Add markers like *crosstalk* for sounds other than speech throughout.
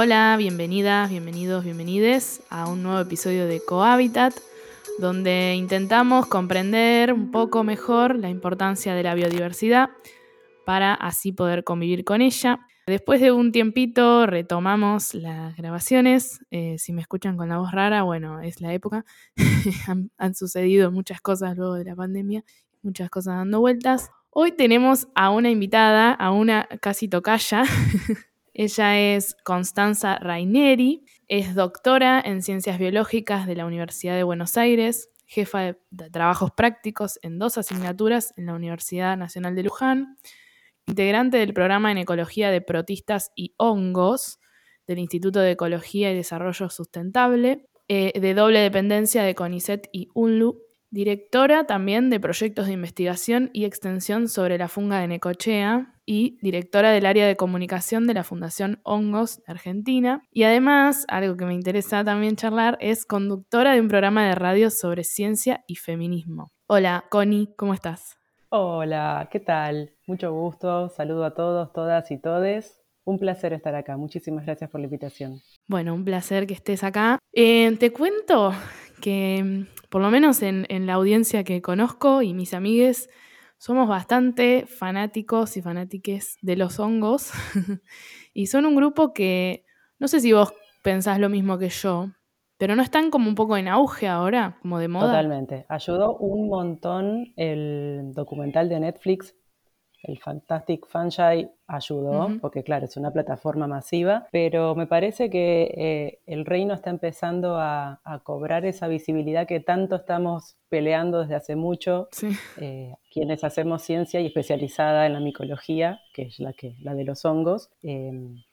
Hola, bienvenidas, bienvenidos, bienvenides a un nuevo episodio de Cohabitat, donde intentamos comprender un poco mejor la importancia de la biodiversidad para así poder convivir con ella. Después de un tiempito retomamos las grabaciones. Eh, si me escuchan con la voz rara, bueno, es la época. *laughs* han, han sucedido muchas cosas luego de la pandemia, muchas cosas dando vueltas. Hoy tenemos a una invitada, a una casi tocaya. *laughs* Ella es Constanza Raineri, es doctora en Ciencias Biológicas de la Universidad de Buenos Aires, jefa de, trabajos prácticos en dos asignaturas en la Universidad Nacional de Luján, integrante del programa en Ecología de Protistas y Hongos del Instituto de Ecología y Desarrollo Sustentable, eh, de doble dependencia de CONICET y UNLU, directora también de proyectos de investigación y extensión sobre la funga de Necochea y directora del área de comunicación de la Fundación Hongos de Argentina. Y además, algo que me interesa también charlar, es conductora de un programa de radio sobre ciencia y feminismo. Hola, Connie, ¿cómo estás? Hola, ¿qué tal? Mucho gusto, saludo a todos, todas y todes. Un placer estar acá, muchísimas gracias por la invitación. Bueno, un placer que estés acá. Eh, te cuento que, por lo menos en, en, la audiencia que conozco y mis amigues, somos bastante fanáticos y fanátiques de los hongos. *laughs* y son un grupo que, no sé si vos pensás lo mismo que yo, pero no están como un poco en auge ahora, como de moda. Totalmente. Ayudó un montón el documental de Netflix, el Fantastic Fungi ayudó, uh -huh. porque claro, es una plataforma masiva, pero me parece que eh, el reino está empezando a, a, cobrar esa visibilidad que tanto estamos peleando desde hace mucho, sí. eh, quienes hacemos ciencia y especializada en la micología, que es la, que, la de los hongos. Eh,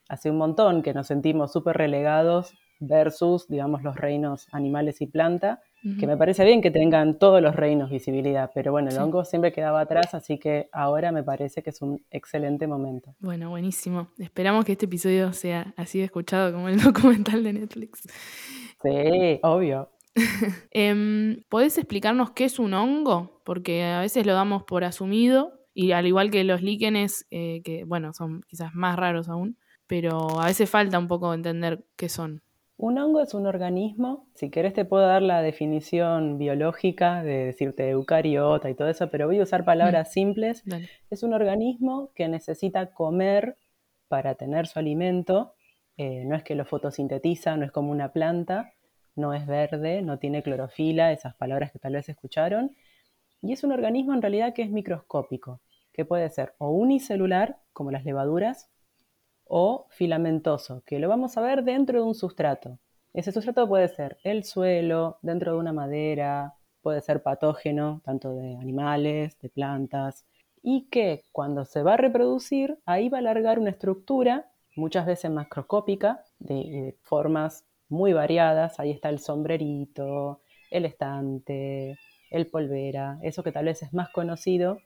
hace un montón que nos sentimos súper relegados versus, digamos, los reinos animales y planta, uh -huh. que me parece bien que tengan todos los reinos visibilidad, pero bueno, el sí. hongo siempre quedaba atrás, así que ahora me parece que es un excelente momento. Bueno, buenísimo. Esperamos que este episodio sea así de escuchado como el *laughs* documental de Netflix. Sí, obvio. *laughs* eh, ¿Podés explicarnos qué es un hongo? Porque a veces lo damos por asumido, y al igual que los líquenes, eh, que bueno, son quizás más raros aún, pero a veces falta un poco entender qué son. Un hongo es un organismo, si querés te puedo dar la definición biológica de decirte eucariota y todo eso, pero voy a usar palabras mm. simples. Dale. Es un organismo que necesita comer para tener su alimento, eh, no es que lo fotosintetiza, no es como una planta, no es verde, no tiene clorofila, esas palabras que tal vez escucharon, y es un organismo en realidad que es microscópico, que puede ser o unicelular, como las levaduras, o filamentoso, que lo vamos a ver dentro de un sustrato. Ese sustrato puede ser el suelo, dentro de una madera, puede ser patógeno, tanto de animales, de plantas, y que cuando se va a reproducir, ahí va a alargar una estructura, muchas veces macroscópica, de, de formas muy variadas. Ahí está el sombrerito, el estante, el polvera, eso que tal vez es más conocido,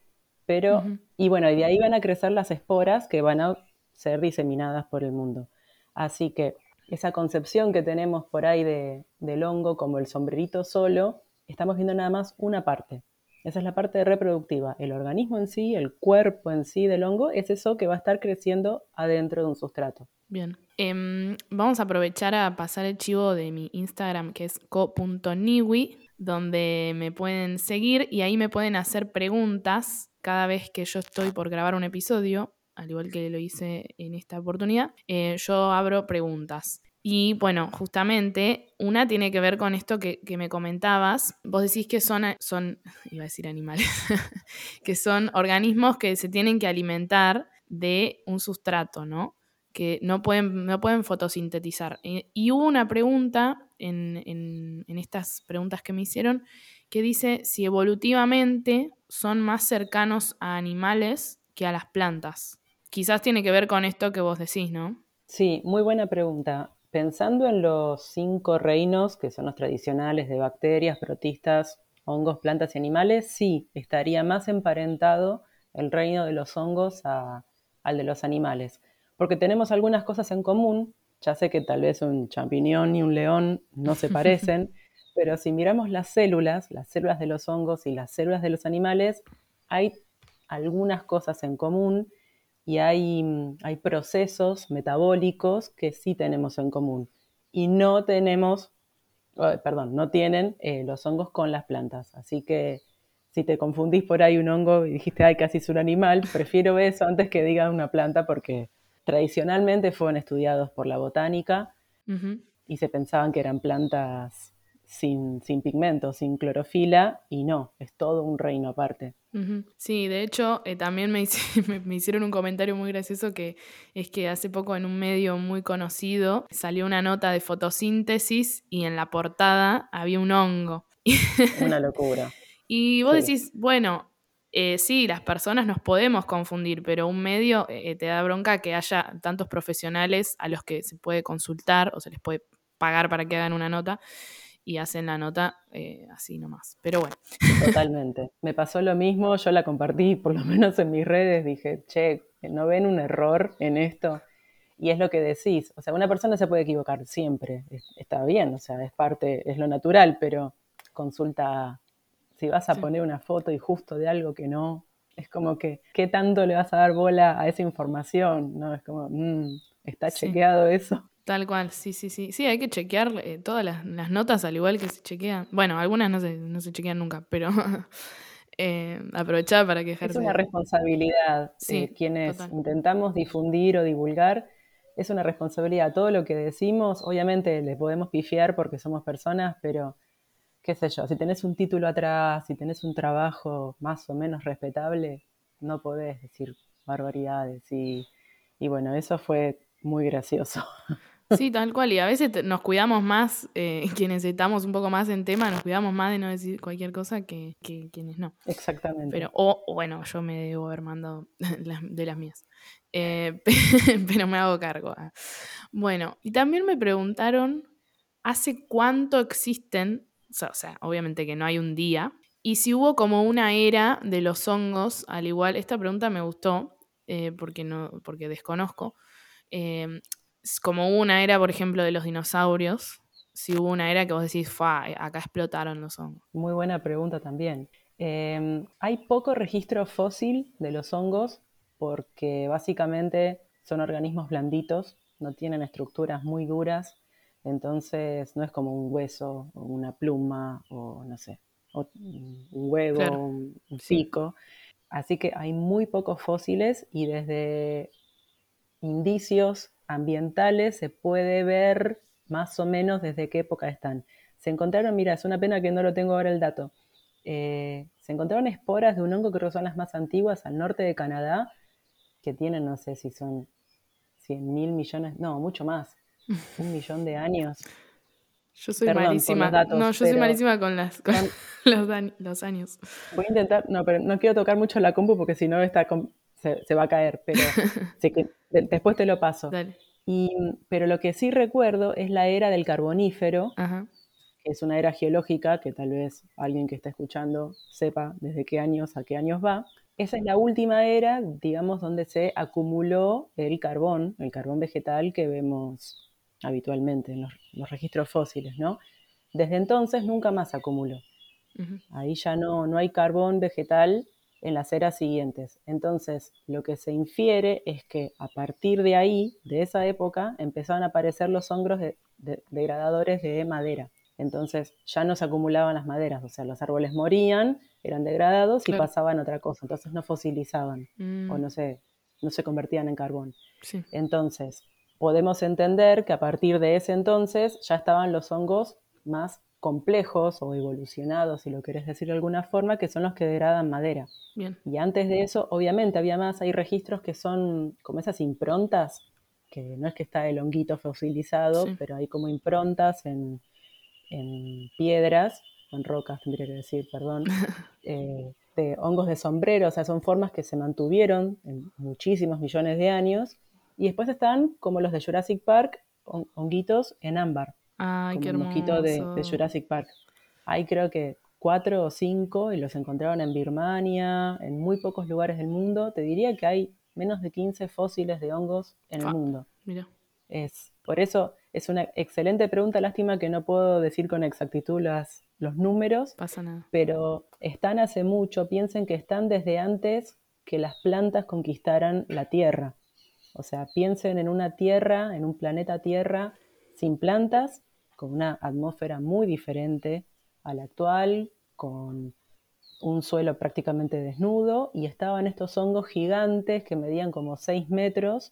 pero, uh -huh. y bueno, y de ahí van a crecer las esporas que van a ser diseminadas por el mundo. Así que esa concepción que tenemos por ahí de, del hongo como el sombrerito solo, estamos viendo nada más una parte. Esa es la parte reproductiva. El organismo en sí, el cuerpo en sí del hongo, es eso que va a estar creciendo adentro de un sustrato. Bien. Eh, vamos a aprovechar a pasar el chivo de mi Instagram, que es co.niwi, donde me pueden seguir y ahí me pueden hacer preguntas cada vez que yo estoy por grabar un episodio al igual que lo hice en esta oportunidad, eh, yo abro preguntas. Y bueno, justamente una tiene que ver con esto que, me comentabas. Vos decís que son, *laughs* iba a decir animales, *laughs* que son organismos que se tienen que alimentar de un sustrato, ¿no? Que no pueden, no pueden fotosintetizar. Eh, y hubo una pregunta en estas preguntas que me hicieron que dice si evolutivamente son más cercanos a animales que a las plantas quizás tiene que ver con esto que vos decís, ¿no? Sí, muy buena pregunta. Pensando en los cinco reinos, que son los tradicionales de bacterias, protistas, hongos, plantas y animales, sí, estaría más emparentado el reino de los hongos a, al de los animales. Porque tenemos algunas cosas en común, ya sé que tal vez un champiñón y un león no se *laughs* parecen, pero si miramos las células, las células de los hongos y las células de los animales, hay algunas cosas en común y hay, hay procesos metabólicos que sí tenemos en común y no tenemos, perdón, no tienen eh, los hongos con las plantas. Así que si te confundís por ahí un hongo y dijiste, ay, casi es un animal, prefiero eso antes que diga una planta porque tradicionalmente fueron estudiados por la botánica y se pensaban que eran plantas sin, sin pigmentos, sin clorofila, y no, es todo un reino aparte. Sí, de hecho, eh, también *laughs* me, me, hicieron un comentario muy gracioso que es que hace poco en un medio muy conocido salió una nota de fotosíntesis y en la portada había un hongo. *laughs* Una locura. y vos decís, bueno, eh, sí, las personas nos podemos confundir, pero un medio eh, te da bronca que haya tantos profesionales a los que se puede consultar o se les puede pagar para que hagan una nota y hacen la nota eh, así nomás. Pero bueno. Totalmente. *laughs* Me pasó lo mismo, yo la compartí por lo menos en mis redes, dije, che, ¿no ven un error en esto? Y es lo que decís, o sea, una persona se puede equivocar siempre, está bien, o sea, es parte, es lo natural, pero consulta, si vas a poner una foto y justo de algo que no, es como que, ¿qué tanto le vas a dar bola a esa información? ¿No? Es como, mm, ¿está chequeado eso? Tal cual, sí, sí, sí. Sí, hay que chequear eh, todas las, notas al igual que se chequean. Bueno, algunas no se, no se chequean nunca, pero *laughs* eh, aprovechar para que Es una responsabilidad. Sí, eh, quienes intentamos difundir o divulgar, es una responsabilidad. Todo lo que decimos, obviamente le podemos pifiar porque somos personas, pero qué sé yo, si tenés un título atrás, si tenés un trabajo más o menos respetable, no podés decir barbaridades. Y, y bueno, eso fue muy gracioso. *laughs* Sí, tal cual. Y a veces nos cuidamos más, eh, *laughs* quienes estamos un poco más en tema, nos cuidamos más de no decir cualquier cosa que, quienes no. Exactamente. Pero, o bueno, yo me debo haber mandado *laughs* de las mías. Eh, *laughs* pero me hago cargo. Bueno, y también me preguntaron, ¿hace cuánto existen? O sea, obviamente que no hay un día. Y si hubo como una era de los hongos, al igual, esta pregunta me gustó, eh, porque, no, porque desconozco. Eh, como una era, por ejemplo, de los dinosaurios, si hubo una era que vos decís, acá explotaron los hongos. Muy buena pregunta también. Em, hay poco registro fósil de los hongos porque básicamente son organismos blanditos, no tienen estructuras muy duras, entonces no es como un hueso o una pluma o no sé, un huevo, un, pico. Así que hay muy pocos fósiles y desde indicios ambientales se puede ver más o menos desde qué época están. Se encontraron, mira, es una pena que no lo tengo ahora el dato. Eh, se encontraron esporas de un hongo, creo que son las más antiguas, al norte de Canadá, que tienen, no sé si son 100 mil millones, no, mucho más, un *laughs* millón de años. Yo soy malísima. no, yo soy malísima con, las, *laughs* los, años. Voy a intentar, no, pero no quiero tocar mucho la compu porque si no está se, va a caer, pero *laughs* que después te lo paso. Y, pero lo que sí recuerdo es la era del carbonífero, que es una era geológica que tal vez alguien que está escuchando sepa desde qué años a qué años va. Esa es la última era, digamos, donde se acumuló el carbón, el carbón vegetal que vemos habitualmente en los, registros fósiles, ¿no? Desde entonces nunca más acumuló. Ahí ya no, no hay carbón vegetal en las eras siguientes. Entonces, lo que se infiere es que a partir de ahí, de esa época, empezaron a aparecer los hongos degradadores de madera. Entonces, ya no se acumulaban las maderas, o sea, los árboles morían, eran degradados y pasaban a otra cosa. Entonces, no fosilizaban o mm. no se, no se convertían en carbón. Entonces, podemos entender que a partir de ese entonces ya estaban los hongos más complejos o evolucionados, si lo querés decir de alguna forma, que son los que degradan madera. Y antes de eso, obviamente, había más, hay registros que son como esas improntas, que no es que está el honguito fosilizado, pero hay como improntas en, piedras, en rocas, tendría que decir, perdón, *laughs* eh, de hongos de sombrero, o sea, son formas que se mantuvieron en muchísimos millones de años. Y después están como los de Jurassic Park, honguitos en ámbar. Ay, qué hermoso. de, de, Jurassic Park. Hay creo que cuatro o cinco y los encontraron en Birmania, en muy pocos lugares del mundo. Te diría que hay menos de 15 fósiles de hongos en el ah, mundo. Mira. Es, por eso es una excelente pregunta. Lástima que no puedo decir con exactitud las, los números. Pasa nada. Pero están hace mucho. Piensen que están desde antes que las plantas conquistaran la Tierra. O sea, piensen en una Tierra, en un planeta Tierra sin plantas, con una atmósfera muy diferente a la actual, con un suelo prácticamente desnudo, y estaban estos hongos gigantes que medían como 6 metros,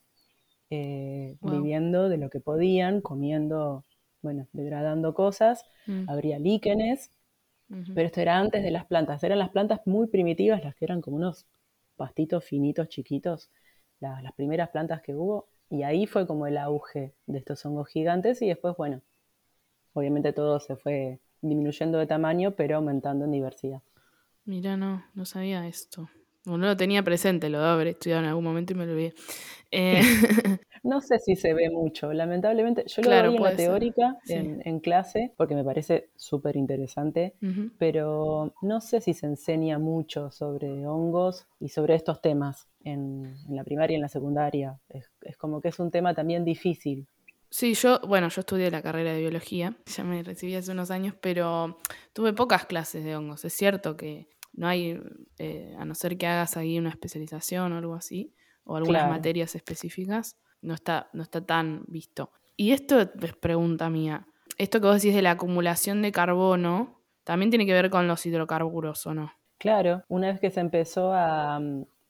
eh, viviendo de lo que podían, comiendo, bueno, degradando cosas. Mm. Habría líquenes, pero esto era antes de las plantas. Eran las plantas muy primitivas, las que eran como unos pastitos finitos, chiquitos, las primeras plantas que hubo. Y ahí fue como el auge de estos hongos gigantes y después, bueno, obviamente todo se fue disminuyendo de tamaño, pero aumentando en diversidad. Mira, no, no sabía esto. no lo tenía presente, lo debo haber estudiado en algún momento y me lo olvidé. Eh, *laughs* no sé si se ve mucho, lamentablemente. Yo lo veo en la teórica, en, clase, porque me parece súper interesante, pero no sé si se enseña mucho sobre hongos y sobre estos temas en, la primaria y en la secundaria. Es, como que es un tema también difícil. Sí, yo, bueno, yo estudié la carrera de biología, *laughs* ya me recibí hace unos años, pero tuve pocas clases de hongos. Es cierto que no hay, eh, a no ser que hagas ahí una especialización o algo así, o algunas materias específicas, no está, no está tan visto. Y esto es pregunta mía. Esto que vos decís de la acumulación de carbono, también tiene que ver con los hidrocarburos, ¿o no? Claro, una vez que se empezó a,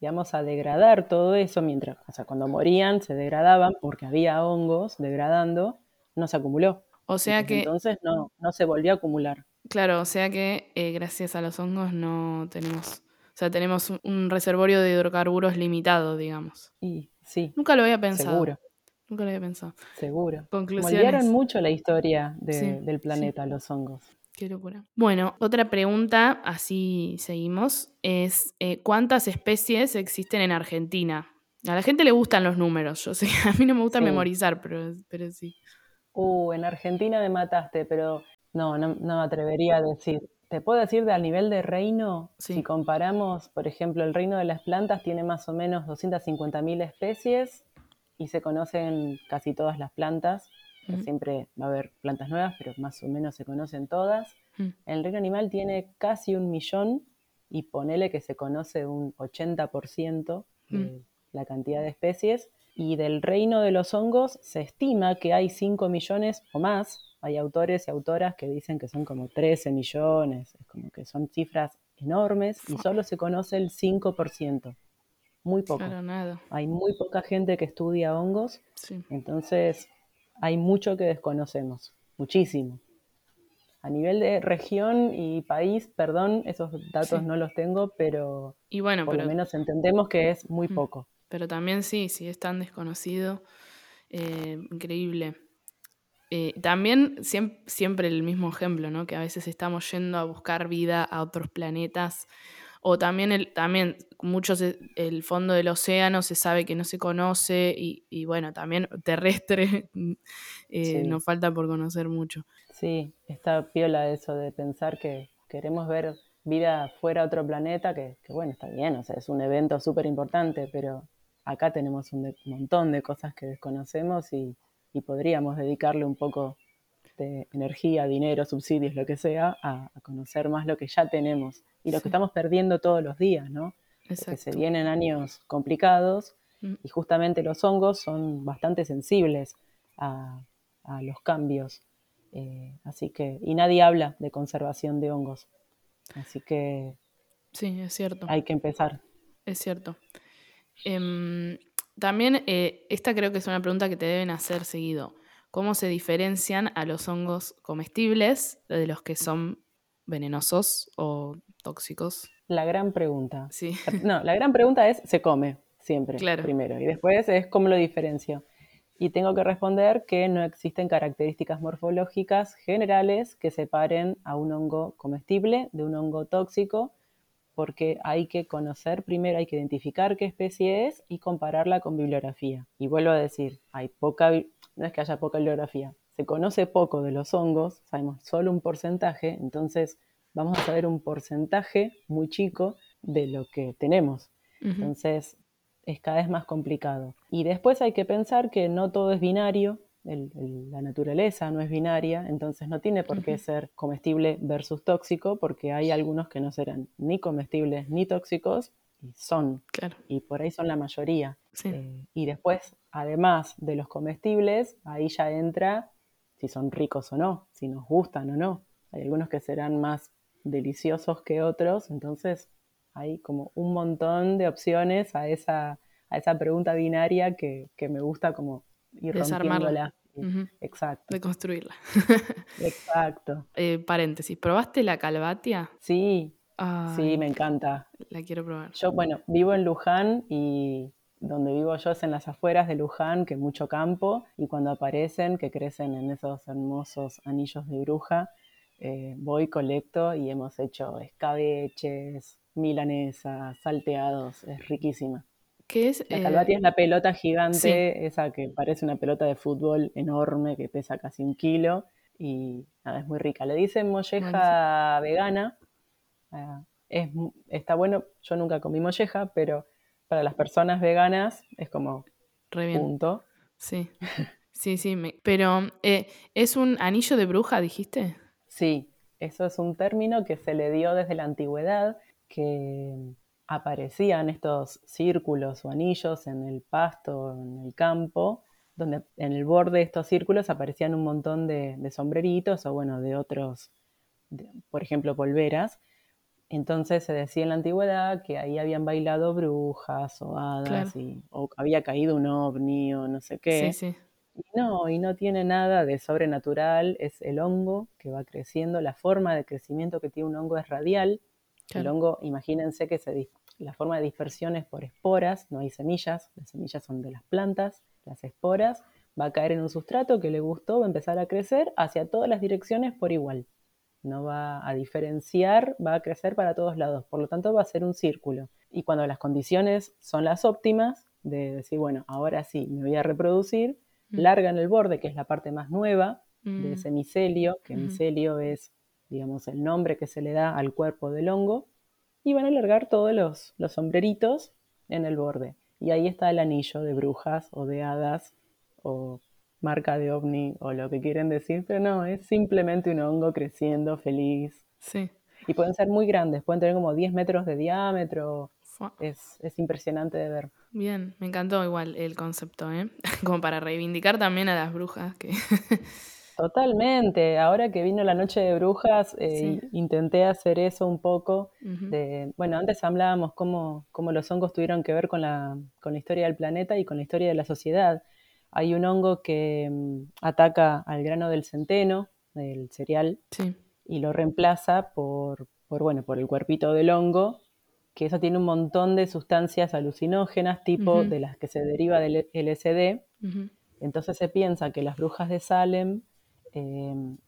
digamos, a degradar todo eso, mientras, o sea, cuando morían se degradaban porque había hongos degradando, no se acumuló. O sea que... Entonces no, no se volvió a acumular. Claro, o sea que eh, gracias a los hongos no tenemos o sea, tenemos un reservorio de hidrocarburos limitado, digamos. Y sí. Nunca lo había pensado. Seguro. Nunca lo había pensado. Seguro. Conclusiones. mucho la historia del planeta, los hongos. Qué locura. Bueno, otra pregunta, así seguimos, es eh, ¿cuántas especies existen en Argentina? A la gente le gustan los números, yo sé, *laughs* a mí no me gusta memorizar, pero, pero sí. Uh, en Argentina me mataste, pero no, no, no me atrevería a decir. Te puedo decir de al nivel de reino, si comparamos, por ejemplo, el reino de las plantas tiene más o menos 250.000 especies y se conocen casi todas las plantas. Siempre va a haber plantas nuevas, pero más o menos se conocen todas. El reino animal tiene casi un millón y ponele que se conoce un 80% de la cantidad de especies. Y del reino de los hongos se estima que hay 5 millones o más hay autores y autoras que dicen que son como 13 millones, es como que son cifras enormes y solo se conoce el 5%. Muy poco. nada. Hay muy poca gente que estudia hongos, entonces hay mucho que desconocemos, muchísimo. A nivel de región y país, perdón, esos datos no los tengo, pero y bueno, por lo menos entendemos que es muy poco. Pero también sí, si es tan desconocido, eh, increíble. Eh, también siempre, el mismo ejemplo, ¿no? Que a veces estamos yendo a buscar vida a otros planetas. O también, el, también muchos, el fondo del océano se sabe que no se conoce y, bueno, también terrestre *laughs* eh, nos falta por conocer mucho. Sí, está piola eso de pensar que queremos ver vida fuera de otro planeta, que, que bueno, está bien, o sea, es un evento súper importante, pero acá tenemos un montón de cosas que desconocemos y, y podríamos dedicarle un poco de energía, dinero, subsidios, lo que sea, a, conocer más lo que ya tenemos y lo que estamos perdiendo todos los días, ¿no? Porque se vienen años complicados mm. y justamente los hongos son bastante sensibles a, los cambios. Eh, así que, y nadie habla de conservación de hongos. Así que. Sí, es cierto. Hay que empezar. Es cierto. Em, también eh, esta creo que es una pregunta que te deben hacer seguido. ¿Cómo se diferencian a los hongos comestibles de los que son venenosos o tóxicos? La gran pregunta. Sí. *laughs* No, la gran pregunta es, se come siempre, claro. primero, y después es cómo lo diferencio. Y tengo que responder que no existen características morfológicas generales que separen a un hongo comestible de un hongo tóxico porque hay que conocer primero, hay que identificar qué especie es y compararla con bibliografía. Y vuelvo a decir, hay poca, no es que haya poca bibliografía, se conoce poco de los hongos, sabemos solo un porcentaje, entonces vamos a saber un porcentaje muy chico de lo que tenemos. Entonces es cada vez más complicado. Y después hay que pensar que no todo es binario, la naturaleza no es binaria, entonces no tiene por qué ser comestible versus tóxico, porque hay algunos que no serán ni comestibles ni tóxicos, son. Y por ahí son la mayoría. Eh, y después, además de los comestibles, ahí ya entra si son ricos o no, si nos gustan o no. Hay algunos que serán más deliciosos que otros, entonces hay como un montón de opciones a esa, a esa pregunta binaria que, me gusta como ir rompiéndola. Exacto. De construirla. *laughs* Exacto. Eh, paréntesis, ¿probaste la calvatia? Sí, sí, me encanta. La quiero probar. Yo, bueno, vivo en Luján y donde vivo yo es en las afueras de Luján, que mucho campo, y cuando aparecen, que crecen en esos hermosos anillos de bruja, eh, voy, colecto y hemos hecho escabeches, milanesas, salteados, es riquísima. ¿Qué es? La calvatia es la pelota gigante, esa que parece una pelota de fútbol enorme que pesa casi un kilo y nada, es muy rica. Le dicen molleja vegana, ah, es, está bueno, yo nunca comí molleja, pero para las personas veganas es como Re punto. Sí, sí, sí, pero eh, ¿es un anillo de bruja, dijiste? Sí, eso es un término que se le dio desde la antigüedad, que aparecían estos círculos o anillos en el pasto, en el campo, donde en el borde de estos círculos aparecían un montón de, sombreritos o bueno, de otros, por ejemplo, polveras. Entonces se decía en la antigüedad que ahí habían bailado brujas o hadas y, o había caído un ovni o no sé qué. Sí, sí. No, y no tiene nada de sobrenatural, es el hongo que va creciendo, la forma de crecimiento que tiene un hongo es radial. El hongo, imagínense que se, la forma de dispersión es por esporas, no hay semillas, las semillas son de las plantas, las esporas, va a caer en un sustrato que le gustó, va a empezar a crecer hacia todas las direcciones por igual. No va a diferenciar, va a crecer para todos lados, por lo tanto va a ser un círculo. Y cuando las condiciones son las óptimas, de decir, bueno, ahora sí, me voy a reproducir, Mm. larga en el borde, que es la parte más nueva de mm. ese micelio, que micelio es, digamos, el nombre que se le da al cuerpo del hongo, y van a alargar todos los, los sombreritos en el borde. Y ahí está el anillo de brujas o de hadas o marca de ovni o lo que quieren decir, pero no, es simplemente un hongo creciendo feliz. Sí. Y pueden ser muy grandes, pueden tener como 10 metros de diámetro. Es, es impresionante de ver. Bien, me encantó igual el concepto, ¿eh? *laughs* Como para reivindicar también a las brujas. Que... *laughs* Totalmente. Ahora que vino la noche de brujas, eh, intenté hacer eso un poco. bueno, antes hablábamos cómo, cómo, los hongos tuvieron que ver con la, con la historia del planeta y con la historia de la sociedad. Hay un hongo que mm, ataca al grano del centeno, del cereal, y lo reemplaza por, por, bueno, por el cuerpito del hongo que eso tiene un montón de sustancias alucinógenas, tipo de las que se deriva del LSD. Entonces se piensa que las brujas de Salem, em,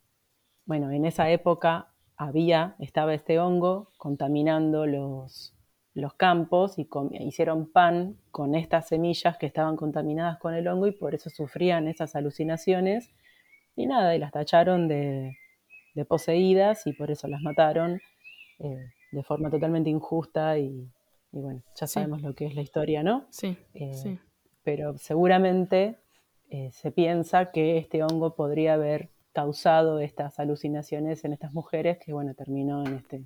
bueno, en esa época había, estaba este hongo contaminando los, los campos y hicieron pan con estas semillas que estaban contaminadas con el hongo y por eso sufrían esas alucinaciones. Y nada, y las tacharon de, poseídas y por eso las mataron. Eh, de forma totalmente injusta y, bueno, ya sabemos lo que es la historia, ¿no? Sí, eh, sí. Pero seguramente eh, se piensa que este hongo podría haber causado estas alucinaciones en estas mujeres que, bueno, terminó en este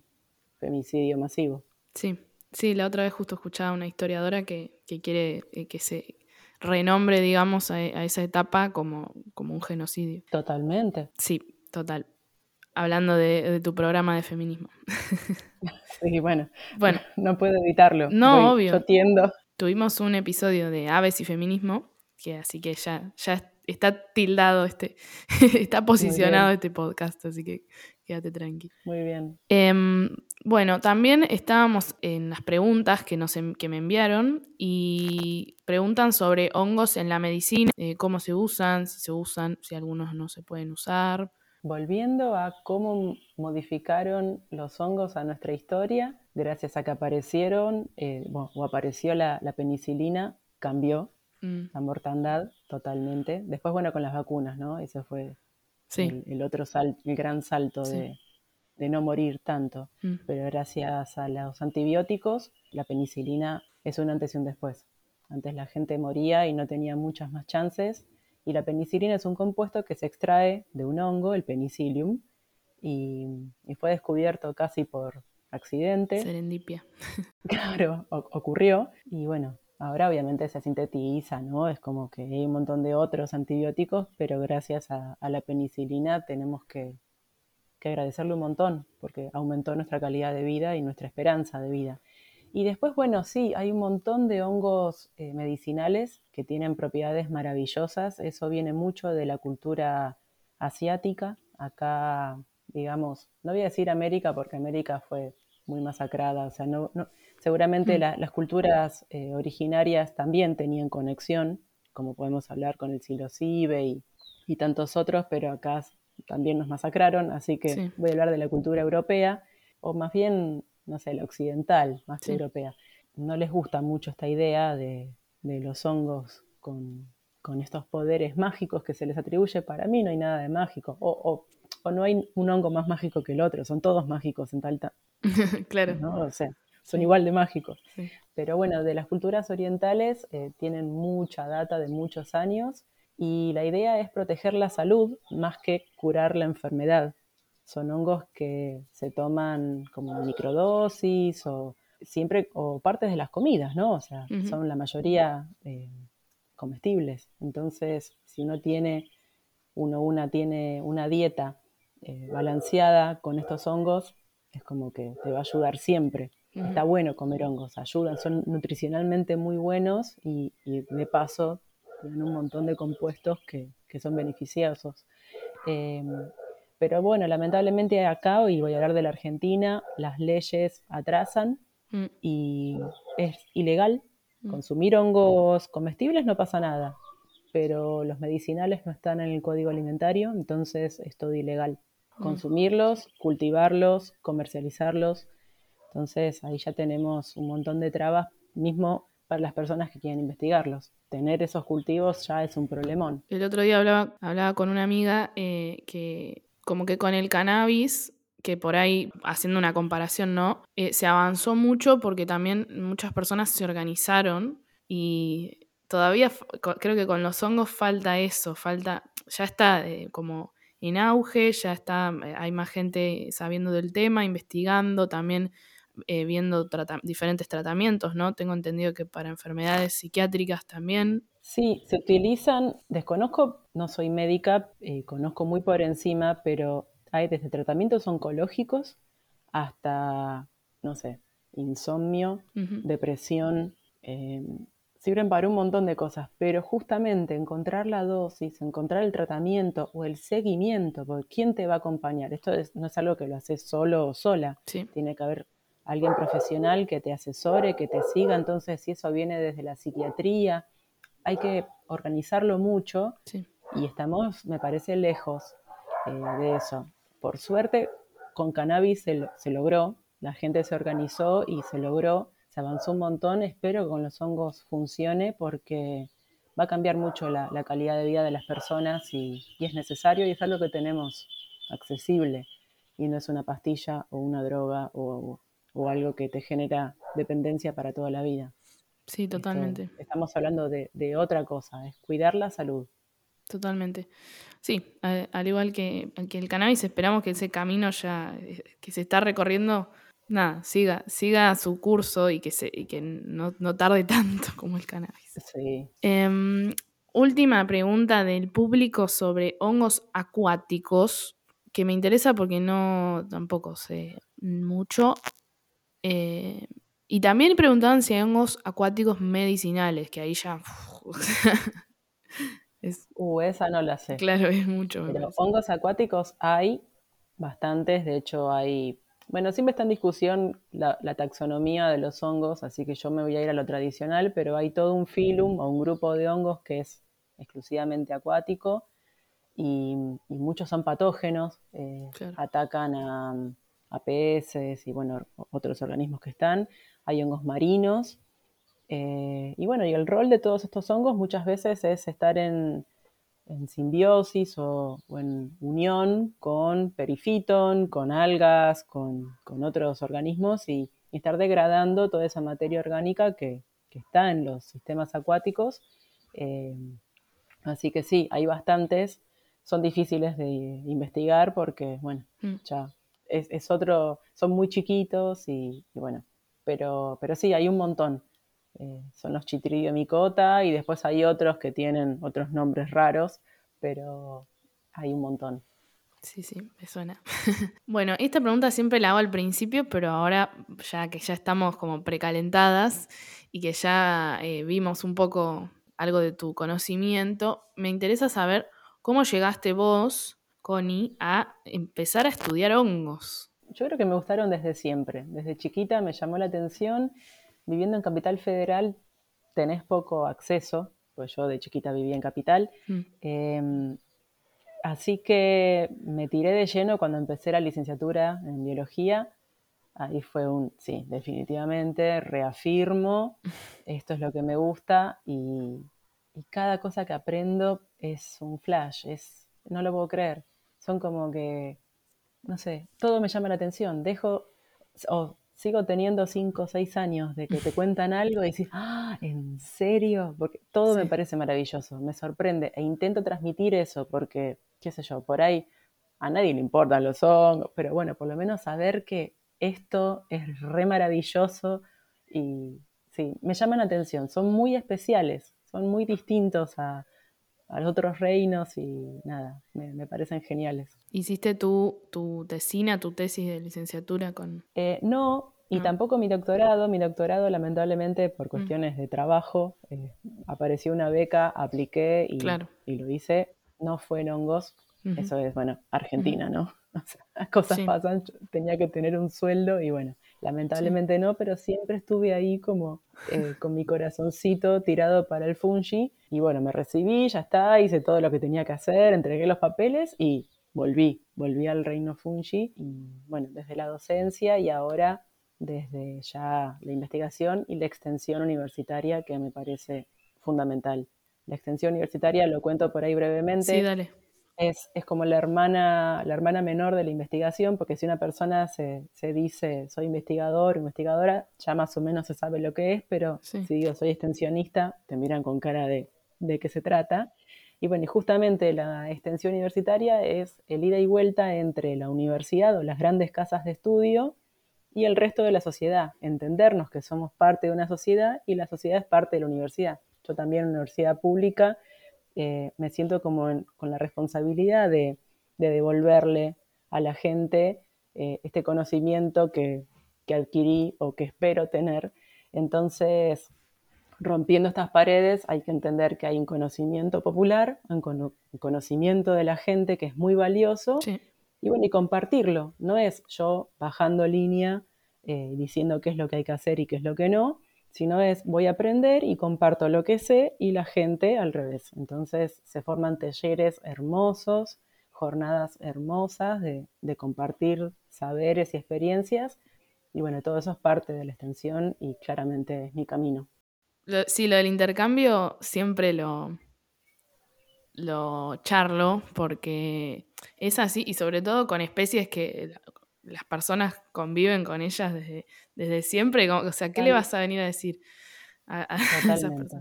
femicidio masivo. Sí, sí, la otra vez justo escuchaba una historiadora que, quiere eh, que se renombre, digamos, a, a, esa etapa como, como un genocidio. Totalmente. Sí, total hablando de, tu programa de feminismo. *laughs* Sí, bueno, bueno *laughs* no puedo evitarlo. No, obvio. Yo tiendo. Tuvimos un episodio de aves y feminismo, que así que ya, ya está tildado este, *laughs* está posicionado este podcast, así que quédate tranqui. Muy bien. Em, bueno, también estábamos en las preguntas que, nos, que me enviaron y preguntan sobre hongos en la medicina, eh, cómo se usan, si se usan, si algunos no se pueden usar. Volviendo a cómo modificaron los hongos a nuestra historia, gracias a que aparecieron, eh, o apareció la, penicilina, cambió mm. la mortandad totalmente. Después, bueno, con las vacunas, ¿no? Ese fue el, otro salto, el gran salto de, no morir tanto. Mm. Pero gracias a los antibióticos, la penicilina es un antes y un después. Antes la gente moría y no tenía muchas más chances y la penicilina es un compuesto que se extrae de un hongo, el penicillium, y, fue descubierto casi por accidente. Serendipia. *laughs* Claro, ocurrió y bueno, ahora obviamente se sintetiza, ¿no? Es como que hay un montón de otros antibióticos, pero gracias a, la penicilina tenemos que, agradecerle un montón porque aumentó nuestra calidad de vida y nuestra esperanza de vida. Y después, bueno, sí, hay un montón de hongos eh, medicinales que tienen propiedades maravillosas. Eso viene mucho de la cultura asiática. Acá, digamos, no voy a decir América porque América fue muy masacrada, o sea, no, seguramente mm. las culturas eh, originarias también tenían conexión, como podemos hablar con el psilocibe y, y tantos otros, pero acá también nos masacraron, así que voy a hablar de la cultura europea, o más bien, no sé, la occidental, más que europea. No les gusta mucho esta idea de, de los hongos con, con, estos poderes mágicos que se les atribuye. Para mí no hay nada de mágico, o, o, o no hay un hongo más mágico que el otro, son todos mágicos en tal, *laughs* claro. ¿no? O sea, son igual de mágicos. Pero bueno, de las culturas orientales eh, tienen mucha data de muchos años y la idea es proteger la salud más que curar la enfermedad. Son hongos que se toman como microdosis o siempre o partes de las comidas, ¿no? O sea, son la mayoría eh, comestibles. Entonces, si uno tiene, uno una tiene una dieta eh, balanceada con estos hongos, es como que te va a ayudar siempre. Está bueno comer hongos, ayudan, son nutricionalmente muy buenos y, de paso tienen un montón de compuestos que, son beneficiosos. Em, pero bueno, lamentablemente acá, y voy a hablar de la Argentina, las leyes atrasan mm. y es ilegal. Mm. Consumir hongos comestibles no pasa nada, pero los medicinales no están en el código alimentario, entonces es todo ilegal. Mm. Consumirlos, cultivarlos, comercializarlos entonces ahí ya tenemos un montón de trabas, mismo para las personas que quieren investigarlos. Tener esos cultivos ya es un problemón. El otro día hablaba, hablaba con una amiga eh, que como que con el cannabis que por ahí, haciendo una comparación, ¿no? Eh, se avanzó mucho porque también muchas personas se organizaron y todavía creo que con los hongos falta eso, falta, ya está eh, como en auge, ya está, hay más gente sabiendo del tema, investigando, también eh, viendo diferentes tratamientos, ¿no? Tengo entendido que para enfermedades psiquiátricas también. Sí, se utilizan, desconozco, no soy médica, eh, conozco muy por encima, pero hay desde tratamientos oncológicos hasta, no sé, insomnio, depresión, em, sirven para un montón de cosas, pero justamente encontrar la dosis, encontrar el tratamiento o el seguimiento, porque ¿quién te va a acompañar? Esto no es algo que lo haces solo o sola, tiene que haber alguien profesional que te asesore, que te siga. Entonces, si eso viene desde la psiquiatría, hay que organizarlo mucho y estamos, me parece, lejos eh, de eso. Por suerte, con cannabis se, logró, la gente se organizó y se logró, se avanzó un montón. Espero que con los hongos funcione porque va a cambiar mucho la, calidad de vida de las personas y, y es necesario y es algo que tenemos accesible y no es una pastilla o una droga o, o algo que te genera dependencia para toda la vida. Sí, totalmente. estamos hablando de, otra cosa, es cuidar la salud. Totalmente. Sí, al igual que, que, el cannabis, esperamos que ese camino ya eh, que se está recorriendo, nada, siga, siga su curso y que, se, que no, tarde *laughs* tanto como el cannabis. Sí. Em, última pregunta del público sobre hongos acuáticos, que me interesa porque no tampoco sé mucho. Eh, y también preguntaban si hay hongos acuáticos medicinales, que ahí ya... *laughs* es, uh, esa no la sé. Claro, es mucho. Pero hongos acuáticos hay bastantes, de hecho hay... Bueno, siempre está en discusión la, taxonomía de los hongos, así que yo me voy a ir a lo tradicional, pero hay todo un filum o un grupo de hongos que es exclusivamente acuático y, muchos son patógenos, eh, atacan a, APS y bueno, otros organismos que están, hay hongos marinos. Eh, y bueno, y el rol de todos estos hongos muchas veces es estar en, simbiosis o, en unión con perifiton, con algas, con, otros organismos y, estar degradando toda esa materia orgánica que, está en los sistemas acuáticos. Eh, así que sí, hay bastantes, son difíciles de investigar porque, bueno, mm. ya es, otro, son muy chiquitos y, bueno, pero, pero sí, hay un montón. Eh, son los micota y después hay otros que tienen otros nombres raros, pero hay un montón. Sí, sí, me suena. *laughs* bueno, esta pregunta siempre la hago al principio, pero ahora ya que ya estamos como precalentadas y que ya eh, vimos un poco algo de tu conocimiento, me interesa saber cómo llegaste vos, Connie, a empezar a estudiar hongos. Yo creo que me gustaron desde siempre. Desde chiquita me llamó la atención. Viviendo en Capital Federal tenés poco acceso, pues yo de chiquita vivía en Capital. Mm. Em, Así que me tiré de lleno cuando empecé la licenciatura en biología. Ahí fue un, sí, definitivamente, reafirmo, *laughs* esto es lo que me gusta y, cada cosa que aprendo es un flash, es, no lo puedo creer. Son como que, no sé, todo me llama la atención. Dejo, o sigo teniendo cinco o seis años de que te *laughs* cuentan algo y decís, ah, ¿en serio? Porque todo me parece maravilloso, me sorprende e intento transmitir eso porque qué sé yo, por ahí a nadie le importan los hongos, pero bueno, por lo menos saber que esto es re maravilloso y sí, me llaman la atención, son muy especiales, son muy distintos a, los otros reinos y nada, me, parecen geniales. ¿Hiciste tú tu tesina, tu tesis de licenciatura con...? Eh, no, y tampoco mi doctorado. Mi doctorado, lamentablemente, por mm. cuestiones de trabajo, eh, apareció una beca, apliqué y, y lo hice no fue en hongos, eso es, bueno, Argentina, ¿no? *laughs* O sea, las cosas pasan, tenía que tener un sueldo y bueno, lamentablemente no, pero siempre estuve ahí como eh, con mi corazoncito tirado para el fungi y bueno, me recibí, ya está, hice todo lo que tenía que hacer, entregué los papeles y volví, volví al reino fungi y bueno, desde la docencia y ahora desde ya la investigación y la extensión universitaria que me parece fundamental. La extensión universitaria, lo cuento por ahí brevemente. Sí, dale. Es, como la hermana, la hermana menor de la investigación, porque si una persona se, dice soy investigador, investigadora, ya más o menos se sabe lo que es, pero si digo soy extensionista, te miran con cara de, de qué se trata. Y bueno, y justamente la extensión universitaria es el ida y vuelta entre la universidad o las grandes casas de estudio y el resto de la sociedad. Entendernos que somos parte de una sociedad y la sociedad es parte de la universidad yo también en universidad pública eh, me siento como con la responsabilidad de, devolverle a la gente eh, este conocimiento que, adquirí o que espero tener. Entonces, rompiendo estas paredes hay que entender que hay un conocimiento popular, un, conocimiento de la gente que es muy valioso y bueno, y compartirlo. No es yo bajando línea eh, diciendo qué es lo que hay que hacer y qué es lo que no, sino es voy a aprender y comparto lo que sé y la gente al revés. Entonces se forman talleres hermosos, jornadas hermosas de, compartir saberes y experiencias. Y bueno, todo eso es parte de la extensión y claramente es mi camino. sí, lo del intercambio siempre lo, lo charlo porque es así y sobre todo con especies que las personas conviven con ellas desde, desde siempre. O sea, ¿qué le vas a venir a decir a, *laughs* Totalmente.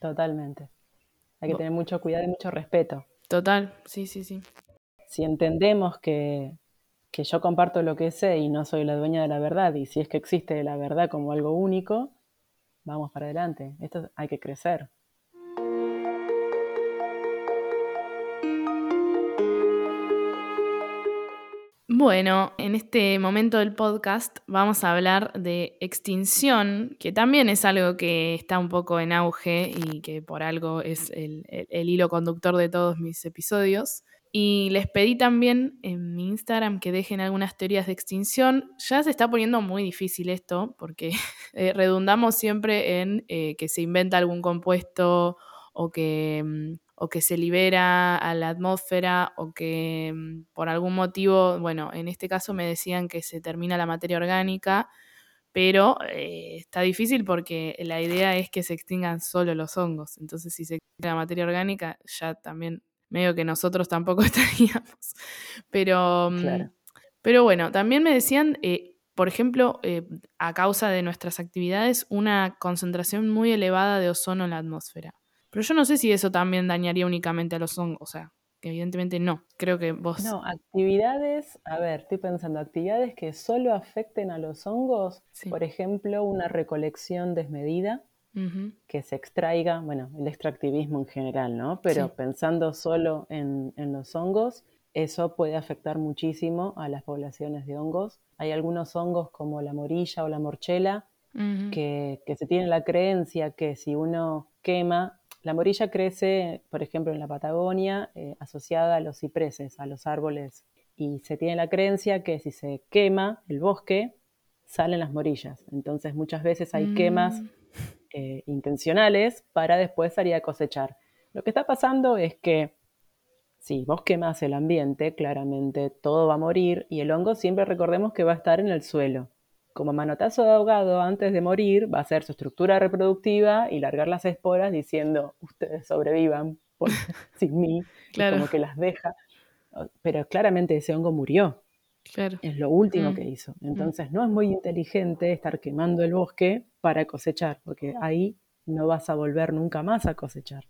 Totalmente. Hay que tener mucho cuidado y mucho respeto. Total, sí, sí, sí. Si entendemos que, que yo comparto lo que sé y no soy la dueña de la verdad, y si es que existe la verdad como algo único, vamos para adelante. Esto hay que crecer. Bueno, en este momento del podcast vamos a hablar de extinción, que también es algo que está un poco en auge y que por algo es el, hilo conductor de todos mis episodios. Y les pedí también en mi Instagram que dejen algunas teorías de extinción. Ya se está poniendo muy difícil esto porque *laughs* eh, redundamos siempre en eh, que se inventa algún compuesto o que mm, o que se libera a la atmósfera o que mm, por algún motivo, bueno, en este caso me decían que se termina la materia orgánica, pero eh, está difícil porque la idea es que se extingan solo los hongos. Entonces, si se extingue la materia orgánica, ya también medio que nosotros tampoco *laughs* estaríamos. Pero, mm, pero bueno, también me decían, eh, por ejemplo, eh, a causa de nuestras actividades, una concentración muy elevada de ozono en la atmósfera. Pero yo no sé si eso también dañaría únicamente a los hongos. O sea, que evidentemente no. Creo que vos... No, actividades, a ver, estoy pensando, actividades que solo afecten a los hongos, por ejemplo, una recolección desmedida, que se extraiga, bueno, el extractivismo en general, ¿no? Pero pensando solo en, los hongos, eso puede afectar muchísimo a las poblaciones de hongos. Hay algunos hongos como la morilla o la morchela que, que, se tiene la creencia que si uno quema la morilla crece, por ejemplo, en la Patagonia, eh, asociada a los cipreses, a los árboles, y se tiene la creencia que si se quema el bosque, salen las morillas. Entonces muchas veces hay quemas mm. eh, intencionales para después salir a cosechar. Lo que está pasando es que si vos quemas el ambiente, claramente todo va a morir y el hongo siempre recordemos que va a estar en el suelo como manotazo de ahogado antes de morir, va a ser su estructura reproductiva y largar las esporas diciendo, ustedes sobrevivan *laughs* sin mí, como que las deja. Pero claramente ese hongo murió. Es lo último mm. que hizo. Mm. Entonces no es muy inteligente estar quemando el bosque para cosechar, porque ahí no vas a volver nunca más a cosechar.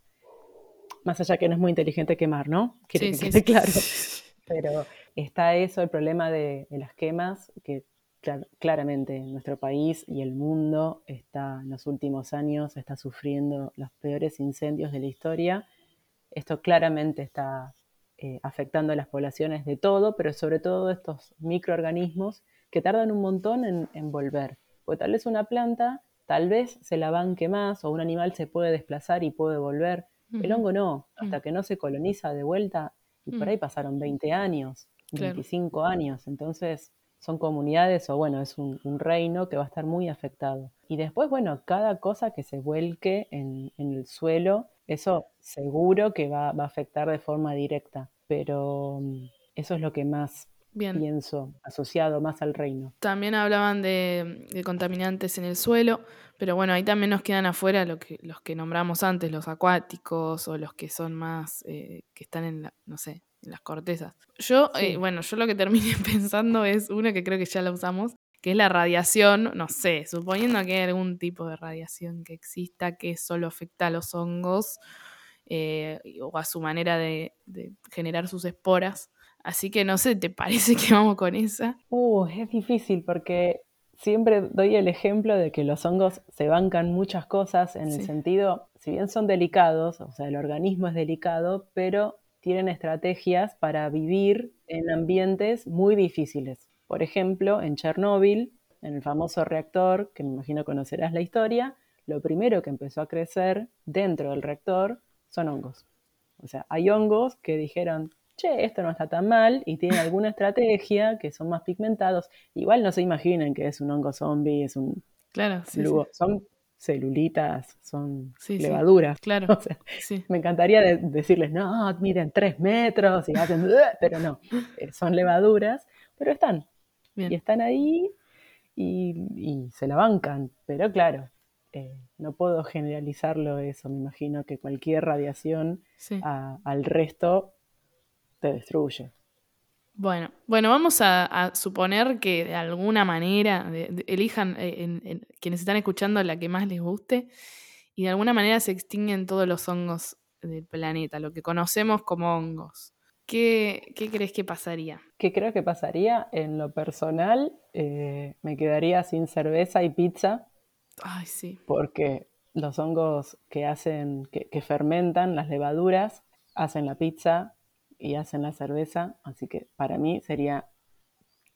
Más allá que no es muy inteligente quemar, ¿no? Quiere que quede claro. *laughs* Pero está eso, el problema de, de las quemas, que claramente nuestro país y el mundo está en los últimos años está sufriendo los peores incendios de la historia. Esto claramente está eh, afectando a las poblaciones de todo, pero sobre todo estos microorganismos que tardan un montón en, volver. Porque tal vez una planta, tal vez se la banque más o un animal se puede desplazar y puede volver. El hongo no, hasta que no se coloniza de vuelta, y por ahí pasaron 20 años, 25 años. Entonces, son comunidades o bueno, es un, reino que va a estar muy afectado. Y después, bueno, cada cosa que se vuelque en, el suelo, eso seguro que va, a afectar de forma directa, pero mm, eso es lo que más pienso, asociado más al reino. También hablaban de, contaminantes en el suelo, pero bueno, ahí también nos quedan afuera lo que, los que nombramos antes, los acuáticos o los que son más, eh, que están en la, no sé, las cortezas. Yo, eh, bueno, yo lo que terminé *laughs* pensando es una que creo que ya la usamos, que es la radiación, no sé, suponiendo que hay algún tipo de radiación que exista que solo afecta a los hongos eh, o a su manera de, generar sus esporas. Así que no sé, ¿te parece que vamos con esa? Uh, es difícil porque siempre doy el ejemplo de que los hongos se bancan muchas cosas en el sentido, si bien son delicados, o sea, el organismo es delicado, pero tienen estrategias para vivir en ambientes muy difíciles. Por ejemplo, en Chernóbil, en el famoso reactor, que me imagino conocerás la historia, lo primero que empezó a crecer dentro del reactor son hongos. O sea, hay hongos que dijeron, che, esto no está tan mal y tienen alguna estrategia que son más pigmentados. Igual no se imaginen que es un hongo zombie, es un... Claro, sí, Son celulitas, son levaduras. *laughs* claro. Me encantaría decirles, no, miren tres metros y hacen, *laughs* pero no, eh, son levaduras, pero están. Y están ahí y, se la bancan, pero claro, eh, no puedo generalizarlo eso, me imagino que cualquier radiación al resto te destruye. Bueno, bueno, vamos a, suponer que de alguna manera elijan eh, quienes están escuchando la que más les guste y de alguna manera se extinguen todos los hongos del planeta, lo que conocemos como hongos. ¿Qué, crees que pasaría? ¿Qué creo que pasaría? En lo personal, eh, me quedaría sin cerveza y pizza. Ay, sí. Porque los hongos que hacen, que fermentan, las levaduras, hacen la pizza, y hacen la cerveza, así que para mí sería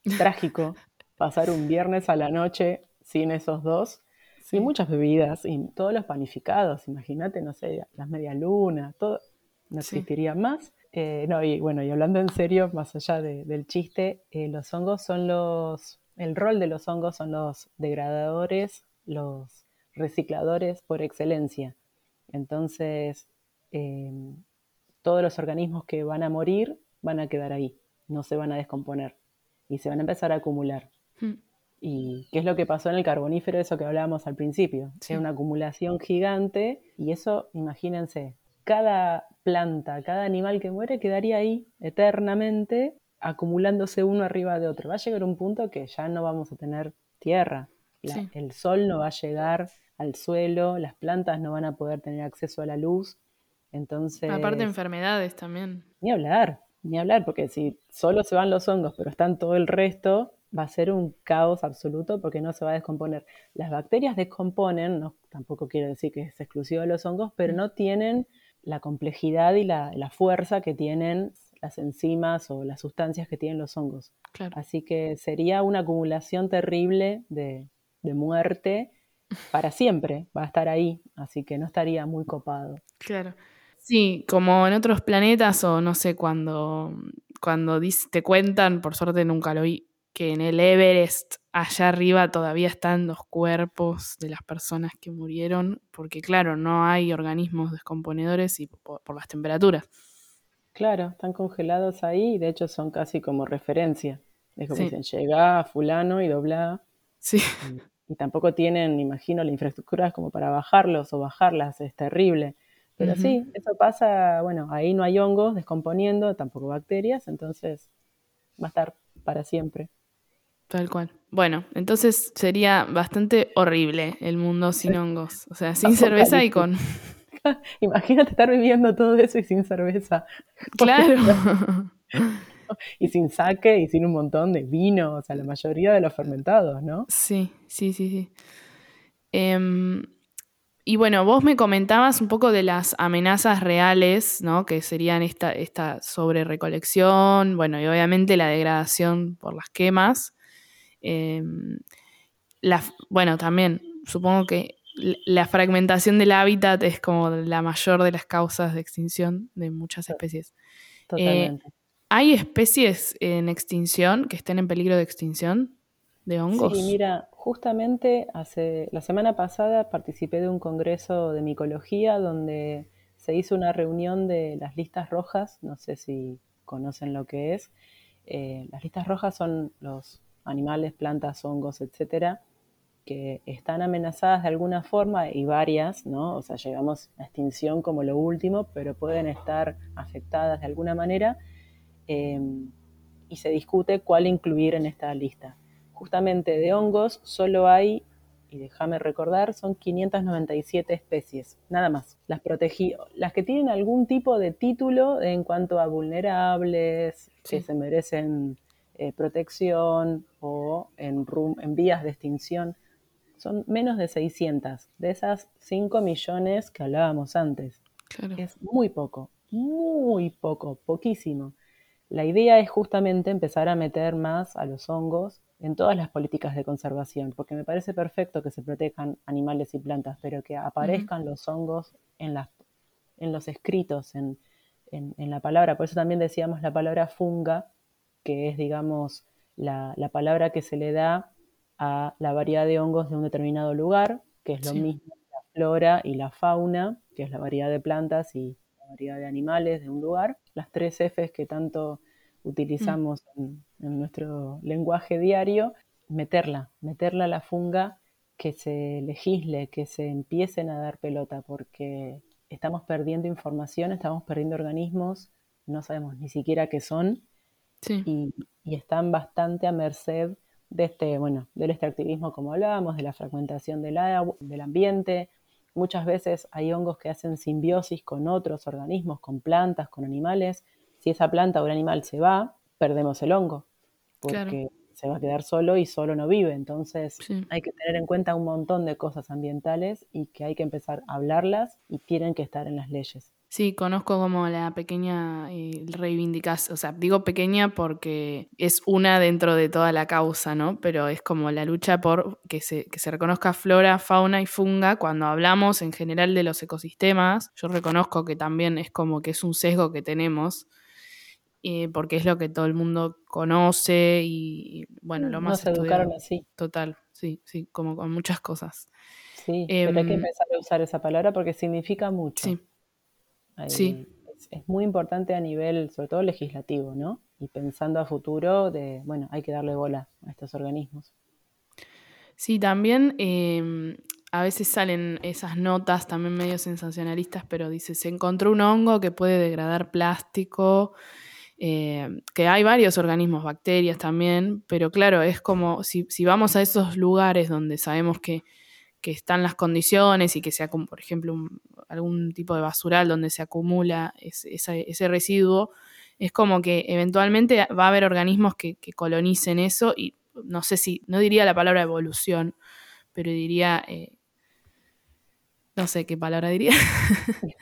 *laughs* trágico pasar un viernes a la noche sin esos dos. Y muchas bebidas y todos los panificados, imagínate, no sé, las medialunas, todo, no existiría más. Eh, no, y bueno, y hablando en serio, más allá del chiste, eh, los hongos son los, el rol de los hongos son los degradadores, los recicladores por excelencia. Entonces, eh, todos los organismos que van a morir van a quedar ahí, no se van a descomponer y se van a empezar a acumular. Hmm. ¿Y qué es lo que pasó en el carbonífero? Eso que hablábamos al principio. Es una acumulación gigante y eso, imagínense, cada planta, cada animal que muere quedaría ahí eternamente acumulándose uno arriba de otro. Va a llegar un punto que ya no vamos a tener tierra. El sol no va a llegar al suelo, las plantas no van a poder tener acceso a la luz Entonces. Aparte de enfermedades también. Ni hablar, ni hablar, porque si solo se van los hongos, pero están todo el resto, va a ser un caos absoluto porque no se va a descomponer. Las bacterias descomponen, no, tampoco quiero decir que es exclusivo de los hongos, pero no tienen la complejidad y la, fuerza que tienen las enzimas o las sustancias que tienen los hongos. Así que sería una acumulación terrible de, de muerte para siempre, va a estar ahí, así que no estaría muy copado. Claro. Sí, como en otros planetas o no sé, cuando, cuando te cuentan, por suerte nunca lo vi, que en el Everest, allá arriba, todavía están los cuerpos de las personas que murieron, porque claro, no hay organismos descomponedores y por, las temperaturas. Claro, están congelados ahí y de hecho son casi como referencia. Es como dicen, llega fulano y dobla. Sí. Y, tampoco tienen, imagino, la infraestructura como para bajarlos o bajarlas, es terrible. Pero sí, eso pasa, bueno, ahí no hay hongos descomponiendo, tampoco bacterias, entonces va a estar para siempre. Tal cual. Bueno, entonces sería bastante horrible el mundo sin hongos. O sea, sin cerveza y con. *laughs* Imagínate estar viviendo todo eso y sin cerveza. *laughs* Claro. *laughs* y sin saque y sin un montón de vino, o sea, la mayoría de los fermentados, ¿no? Sí, sí, sí, sí. Em, y bueno, vos me comentabas un poco de las amenazas reales, ¿no? Que serían esta, esta sobre recolección, bueno, y obviamente la degradación por las quemas. Em, bueno, también supongo que la fragmentación del hábitat es como la mayor de las causas de extinción de muchas especies. Totalmente. Eh, ¿Hay especies en extinción que estén en peligro de extinción de hongos? Sí, mira, justamente hace la semana pasada participé de un congreso de micología donde se hizo una reunión de las listas rojas, no sé si conocen lo que es. Eh, las listas rojas son los animales, plantas, hongos, etcétera, que están amenazadas de alguna forma y varias, ¿no? O sea, llegamos a extinción como lo último, pero pueden estar afectadas de alguna manera em, y se discute cuál incluir en esta lista. Justamente de hongos solo hay, y déjame recordar, son 597 especies, nada más. Las las que tienen algún tipo de título en cuanto a vulnerables, que se merecen eh, protección o en, en vías de extinción, son menos de 600, de esas 5 millones que hablábamos antes. Es muy poco, muy poco, poquísimo. La idea es justamente empezar a meter más a los hongos en todas las políticas de conservación, porque me parece perfecto que se protejan animales y plantas, pero que aparezcan los hongos en, las, en los escritos, en, en, la palabra. Por eso también decíamos la palabra funga, que es, digamos, la, palabra que se le da a la variedad de hongos de un determinado lugar, que es lo mismo la flora y la fauna, que es la variedad de plantas y variedad de animales de un lugar. Las tres Fs que tanto utilizamos mm. en, en, nuestro lenguaje diario, meterla, meterla a la funga, que se legisle, que se empiecen a dar pelota, porque estamos perdiendo información, estamos perdiendo organismos, no sabemos ni siquiera qué son, y, están bastante a merced de este, bueno, del extractivismo como hablábamos, de la fragmentación del, del ambiente. Muchas veces hay hongos que hacen simbiosis con otros organismos, con plantas, con animales. Si esa planta o un animal se va, perdemos el hongo, porque se va a quedar solo y solo no vive. Entonces hay que tener en cuenta un montón de cosas ambientales y que hay que empezar a hablarlas y tienen que estar en las leyes. Sí, conozco como la pequeña eh, reivindicación, o sea, digo pequeña porque es una dentro de toda la causa, ¿no? Pero es como la lucha por que se, que se reconozca flora, fauna y funga. Cuando hablamos en general de los ecosistemas, yo reconozco que también es como que es un sesgo que tenemos, eh, porque es lo que todo el mundo conoce y, bueno, lo más... Nos educaron así. Total, sí, sí, como con muchas cosas. Sí, pero hay que em, empezar a usar esa palabra porque significa mucho. Sí sí. Es, muy importante a nivel, sobre todo legislativo, ¿no? Y pensando a futuro, de, bueno, hay que darle bola a estos organismos. Sí, también em, a veces salen esas notas también medio sensacionalistas, pero dice, se encontró un hongo que puede degradar plástico, eh, que hay varios organismos, bacterias también, pero claro, es como si, si vamos a esos lugares donde sabemos que que están las condiciones y que sea como, por ejemplo, algún tipo de basural donde se acumula ese, residuo, es como que eventualmente va a haber organismos que, colonicen eso y no sé si, no diría la palabra evolución, pero diría, eh, no sé qué palabra diría. *laughs*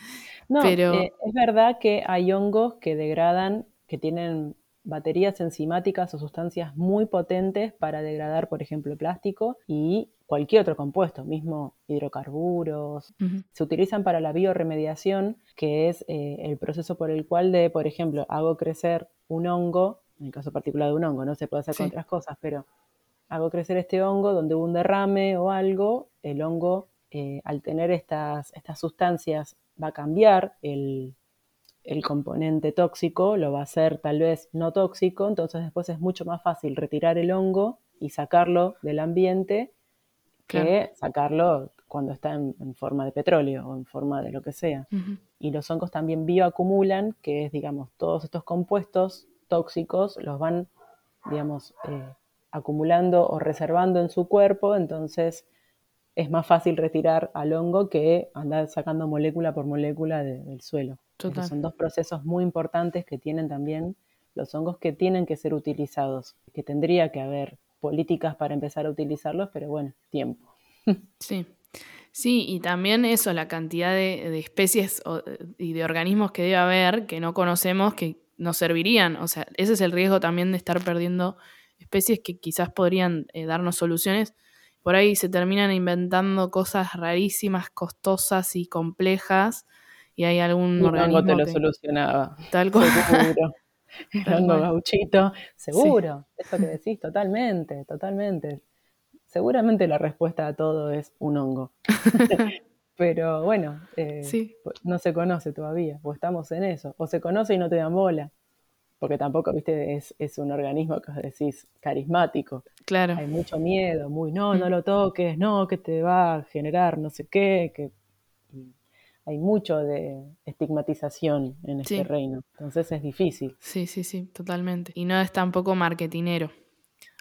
no, pero... Eh, es verdad que hay hongos que degradan, que tienen baterías enzimáticas o sustancias muy potentes para degradar, por ejemplo, plástico y cualquier otro compuesto, mismo hidrocarburos. Se utilizan para la bioremediación, que es eh, el proceso por el cual de, por ejemplo, hago crecer un hongo, en el caso particular de un hongo, no se puede hacer con otras cosas, pero hago crecer este hongo donde hubo un derrame o algo, el hongo eh, al tener estas, estas sustancias va a cambiar el, el componente tóxico lo va a hacer tal vez no tóxico, entonces después es mucho más fácil retirar el hongo y sacarlo del ambiente que sacarlo cuando está en, forma de petróleo o en forma de lo que sea. Y los hongos también bioacumulan, que es, digamos, todos estos compuestos tóxicos los van, digamos, eh, acumulando o reservando en su cuerpo, entonces es más fácil retirar al hongo que andar sacando molécula por molécula del suelo. Son dos procesos muy importantes que tienen también los hongos que tienen que ser utilizados, que tendría que haber políticas para empezar a utilizarlos, pero bueno, tiempo. Sí. Sí, y también eso, la cantidad de, especies y de organismos que debe haber que no conocemos que nos servirían. O sea, ese es el riesgo también de estar perdiendo especies que quizás podrían eh, darnos soluciones. Por ahí se terminan inventando cosas rarísimas, costosas y complejas y hay algún organismo te lo solucionaba. Tal cual. *laughs* *laughs* Gauchito, seguro. Eso que decís, totalmente, totalmente. Seguramente la respuesta a todo es un hongo. *laughs* Pero bueno, eh, no se conoce todavía, o estamos en eso. O se conoce y no te dan bola. Porque tampoco, viste, es, es un organismo que os decís carismático. Claro. Hay mucho miedo, muy no, no mm. lo toques, no, que te va a generar no sé qué, que hay mucho de estigmatización en este reino. Entonces es difícil. Sí, sí, sí, totalmente. Y no es tampoco marketinero.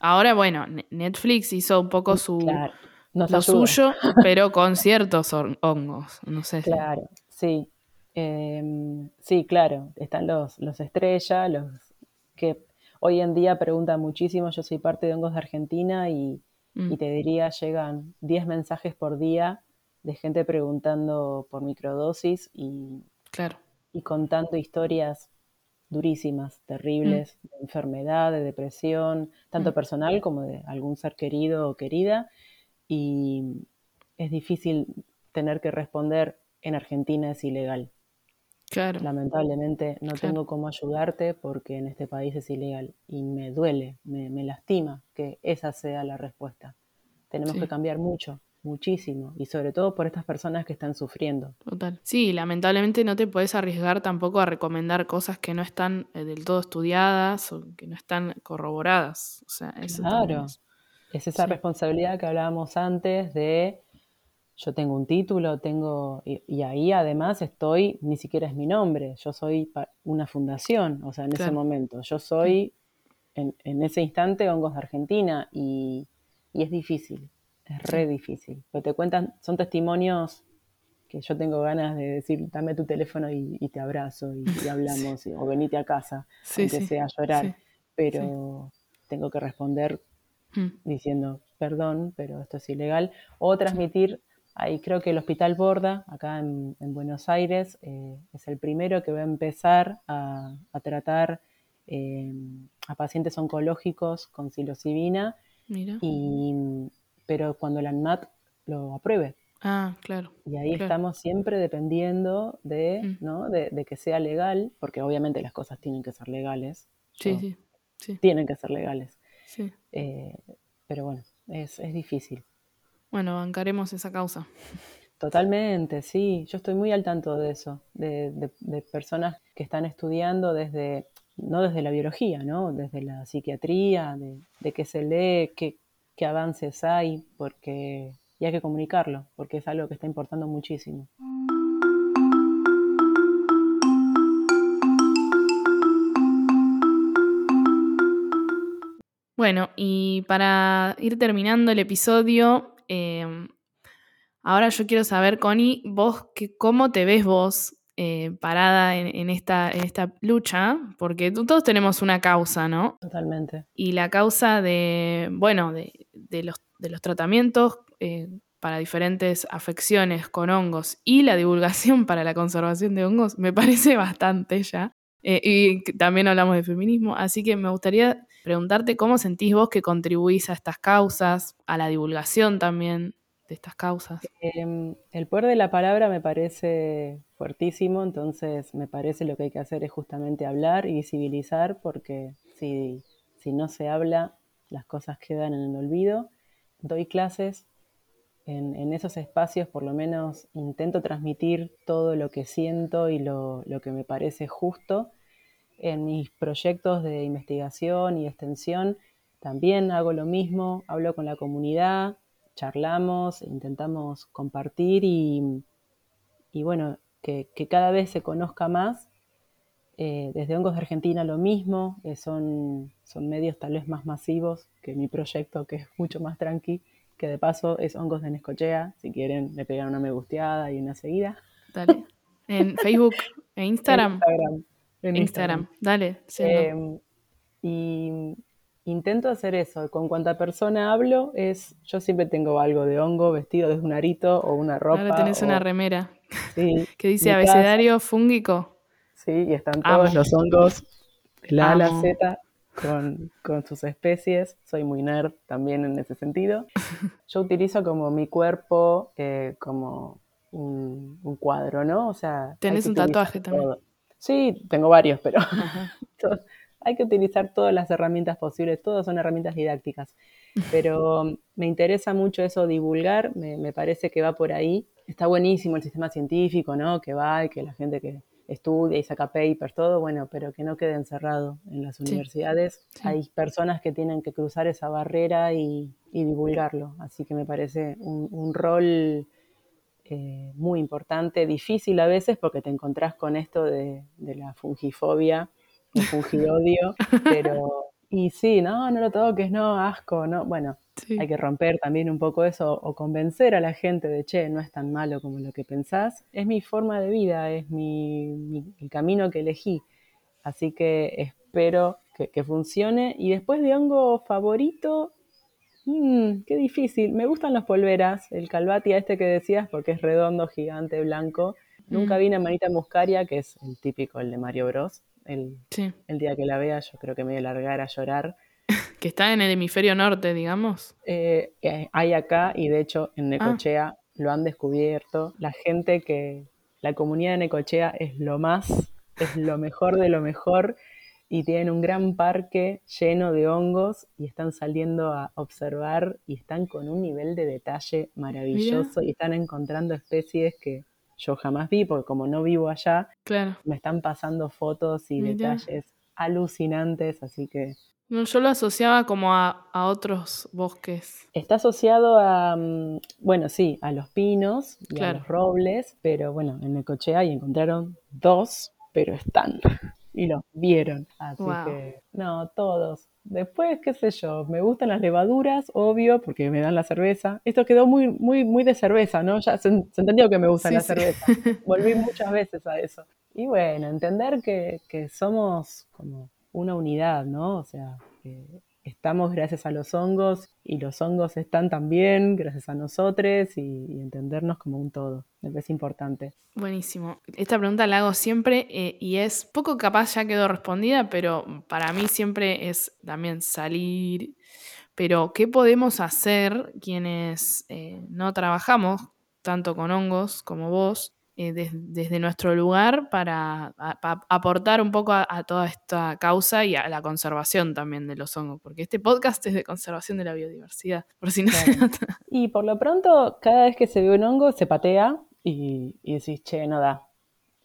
Ahora, bueno, Netflix hizo un poco su lo suyo, *laughs* pero con ciertos hongos. No sé. Claro, sí. Em, sí, claro. Están los, los estrellas, los que hoy en día preguntan muchísimo. Yo soy parte de Hongos de Argentina y, y mm. te diría, llegan 10 mensajes por día de gente preguntando por microdosis y, claro. y contando historias durísimas, terribles, mm. de enfermedad, de depresión, tanto mm. personal como de algún ser querido o querida. Y es difícil tener que responder en Argentina es ilegal. Claro. Lamentablemente no tengo cómo ayudarte porque en este país es ilegal y me duele, me, lastima que esa sea la respuesta. Tenemos que cambiar mucho muchísimo y sobre todo por estas personas que están sufriendo. Total. Sí, lamentablemente no te puedes arriesgar tampoco a recomendar cosas que no están eh, del todo estudiadas o que no están corroboradas. O sea, eso claro. Es, esa responsabilidad que hablábamos antes de yo tengo un título, tengo y, ahí además estoy, ni siquiera es mi nombre, yo soy una fundación, o sea, en ese momento, yo soy en, en, ese instante Hongos de Argentina y, y es difícil, es re difícil. Porque te cuentan, son testimonios que yo tengo ganas de decir, dame tu teléfono y, te abrazo y, *laughs* hablamos, o venite a casa, aunque sea a llorar. Pero tengo que responder mm. diciendo, perdón, pero esto es ilegal. O transmitir, ahí creo que el Hospital Borda, acá en, Buenos Aires, eh, es el primero que va a empezar a, tratar eh, a pacientes oncológicos con psilocibina. Y pero cuando la ANMAT lo apruebe. Ah, claro. Y ahí estamos siempre dependiendo de, mm. ¿no? De, que sea legal, porque obviamente las cosas tienen que ser legales. Sí, sí, Tienen que ser legales. Sí. Eh, pero bueno, es, difícil. Bueno, bancaremos esa causa. Totalmente, sí. Yo estoy muy al tanto de eso, de, personas que están estudiando desde, no desde la biología, ¿no? Desde la psiquiatría, de, de qué se lee, qué, qué avances hay, porque y hay que comunicarlo, porque es algo que está importando muchísimo. Bueno, y para ir terminando el episodio, em, Ahora yo quiero saber, Connie, vos, que, ¿cómo te ves vos eh, parada en, esta, en esta lucha? Porque todos tenemos una causa, ¿no? Totalmente. Y la causa de, bueno, de, los, de los, tratamientos eh, para diferentes afecciones con hongos y la divulgación para la conservación de hongos me parece bastante ya. Eh, y también hablamos de feminismo, así que me gustaría preguntarte cómo sentís vos que contribuís a estas causas, a la divulgación también de estas causas. Em, el poder de la palabra me parece fuertísimo, entonces me parece lo que hay que hacer es justamente hablar y visibilizar, porque si, si no se habla, las cosas quedan en el olvido. Doy clases en, esos espacios por lo menos intento transmitir todo lo que siento y lo, que me parece justo. En mis proyectos de investigación y extensión también hago lo mismo, hablo con la comunidad, charlamos, intentamos compartir y, bueno, que, cada vez se conozca más. Eh, desde Hongos de Argentina lo mismo, eh, son, son medios tal vez más masivos que mi proyecto, que es mucho más tranqui que de paso es Hongos de Nescochea. Si quieren, le pegan una me gusteada y una seguida. Dale. En *laughs* Facebook e Instagram. Instagram. En Instagram. Dale. Em, y intento hacer eso. Con cuanta persona hablo, es yo siempre tengo algo de hongo vestido de un arito o una ropa. Ahora tenés una remera. Sí, *laughs* que dice abecedario fúngico. Sí, y están todos los hongos de la A a la Z con, sus especies. Soy muy nerd también en ese sentido. *laughs* Yo utilizo como mi cuerpo eh, como un, cuadro, ¿no? O sea. Tenés un tatuaje también. Sí, tengo varios, pero *laughs* hay que utilizar todas las herramientas posibles. Todas son herramientas didácticas. Pero me interesa mucho eso, divulgar. Me, me parece que va por ahí. Está buenísimo el sistema científico, ¿no? Que va y que la gente que estudia y saca papers, todo, bueno, pero que no quede encerrado en las universidades. Hay personas que tienen que cruzar esa barrera y, divulgarlo, así que me parece un, rol eh, muy importante, difícil a veces porque te encontrás con esto de, de la fungifobia, el fungidodio, pero... *laughs* Y sí, no, no lo toques, no, asco, no, bueno, hay que romper también un poco eso o convencer a la gente de, che, no es tan malo como lo que pensás. Es mi forma de vida, es mi, el camino que elegí. Así que espero que, funcione. Y después de hongo favorito, mmm, qué difícil. Me gustan los polveras, el calvatia este que decías, porque es redondo, gigante, blanco. Nunca mm. vi una manita muscaria, que es el típico, el de Mario Bros. El, el día que la vea, yo creo que me voy a largar a llorar *laughs* que está en el hemisferio norte, digamos. Eh, hay acá y de hecho en ah. Necochea lo han descubierto. La gente que, la comunidad de Necochea es lo más, es lo mejor de lo mejor y tienen un gran parque lleno de hongos y están saliendo a observar y están con un nivel de detalle maravilloso y están encontrando especies que yo jamás vi porque como no vivo allá, me están pasando fotos y detalles alucinantes, así que no, yo lo asociaba como a, otros bosques. Está asociado a, mm, bueno, sí, a los pinos y a los robles, pero bueno, en Necochea y encontraron dos, pero están y los vieron. Así que, no, todos. Después, qué sé yo, me gustan las levaduras, obvio, porque me dan la cerveza. Esto quedó muy, muy, muy de cerveza, ¿no? Ya se, entendió que me gusta la cerveza. *laughs* Volví muchas veces a eso. Y bueno, entender que, que somos como una unidad, ¿no? O sea, estamos gracias a los hongos y los hongos están también gracias a nosotros y, entendernos como un todo. Parece importante. Buenísimo. Esta pregunta la hago siempre eh, y es poco capaz ya quedó respondida, pero para mí siempre es también salir. Pero, ¿qué podemos hacer quienes eh, no trabajamos tanto con hongos como vos eh, desde nuestro lugar para aportar un poco a, toda esta causa y a la conservación también de los hongos, porque este podcast es de conservación de la biodiversidad, por si no Y por lo pronto, cada vez que se ve un hongo, se patea y, y decís, che, no da.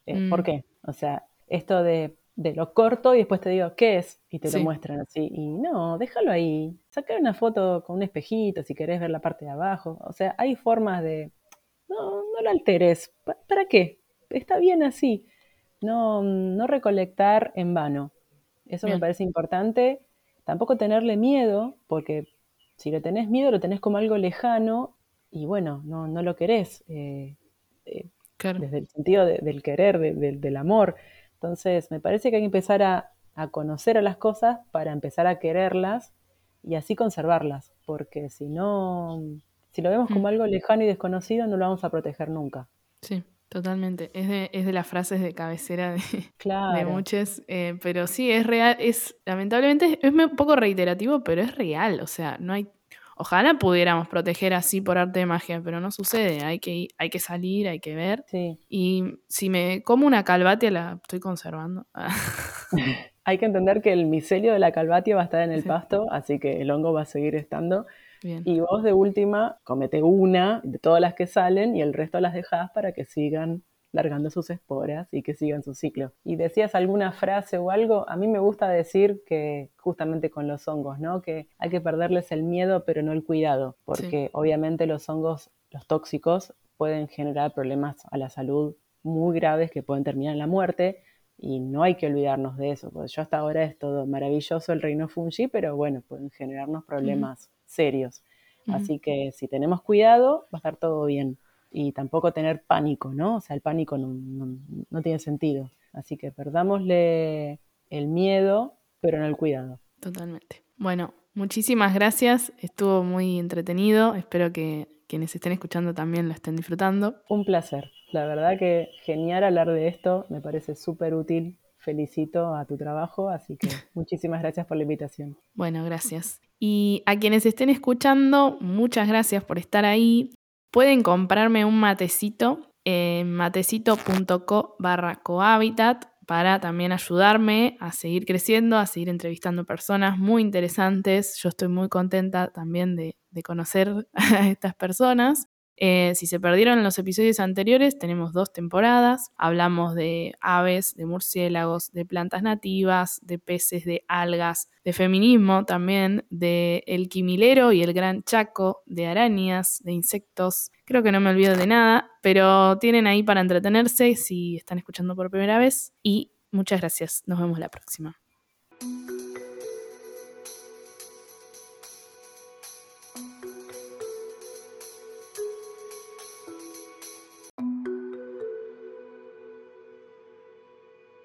Eh, ¿Por mm. qué? O sea, esto de, lo corto y después te digo, ¿qué es? Y te lo muestran así. Y no, déjalo ahí. Sacar una foto con un espejito si querés ver la parte de abajo. O sea, hay formas de no, no lo alteres. ¿Para qué? Está bien así. No, no recolectar en vano. Eso me parece importante. Tampoco tenerle miedo, porque si le tenés miedo, lo tenés como algo lejano y bueno, no, no lo querés. Eh, eh, desde el sentido del querer, del amor. Entonces, me parece que hay que empezar a, a conocer a las cosas para empezar a quererlas y así conservarlas, porque si no, si lo vemos como mm. algo lejano y desconocido, no lo vamos a proteger nunca. Sí, totalmente. Es de, es de las frases de cabecera de, de muchos, eh, pero sí, es real, es lamentablemente es un poco reiterativo, pero es real, o sea, no hay Ojalá pudiéramos proteger así por arte de magia, pero no sucede. Hay que, hay que salir, hay que ver. Y si me como una calvatia, la estoy conservando. *laughs* hay que entender que el micelio de la calvatia va a estar en el pasto, así que el hongo va a seguir estando. Y vos de última, comete una de todas las que salen y el resto las dejás para que sigan largando sus esporas y que sigan su ciclo. Y decías alguna frase o algo, a mí me gusta decir que justamente con los hongos, ¿no? Que hay que perderles el miedo pero no el cuidado, porque obviamente los hongos, los tóxicos, pueden generar problemas a la salud muy graves que pueden terminar en la muerte y no hay que olvidarnos de eso, porque yo hasta ahora es todo maravilloso el reino fungi, pero bueno, pueden generarnos problemas serios. Así que si tenemos cuidado, va a estar todo bien y tampoco tener pánico, ¿no? O sea, el pánico no, tiene sentido. Así que perdámosle el miedo, pero no el cuidado. Totalmente. Bueno, muchísimas gracias. Estuvo muy entretenido. Espero que quienes estén escuchando también lo estén disfrutando. Un placer. La verdad que genial hablar de esto. Me parece súper útil. Felicito a tu trabajo, así que *laughs* muchísimas gracias por la invitación. Bueno, gracias. Y a quienes estén escuchando, muchas gracias por estar ahí. Pueden comprarme un matecito en matecito.co barra cohabitat para también ayudarme a seguir creciendo, a seguir entrevistando personas muy interesantes. Yo estoy muy contenta también de, de conocer *laughs* a estas personas. Eh, si se perdieron los episodios anteriores, tenemos dos temporadas. Hablamos de aves, de murciélagos, de plantas nativas, de peces, de algas, de feminismo también, de el quimilero y el gran chaco, de arañas, de insectos. Creo que no me olvido de nada, pero tienen ahí para entretenerse si están escuchando por primera vez. Y muchas gracias. Nos vemos la próxima.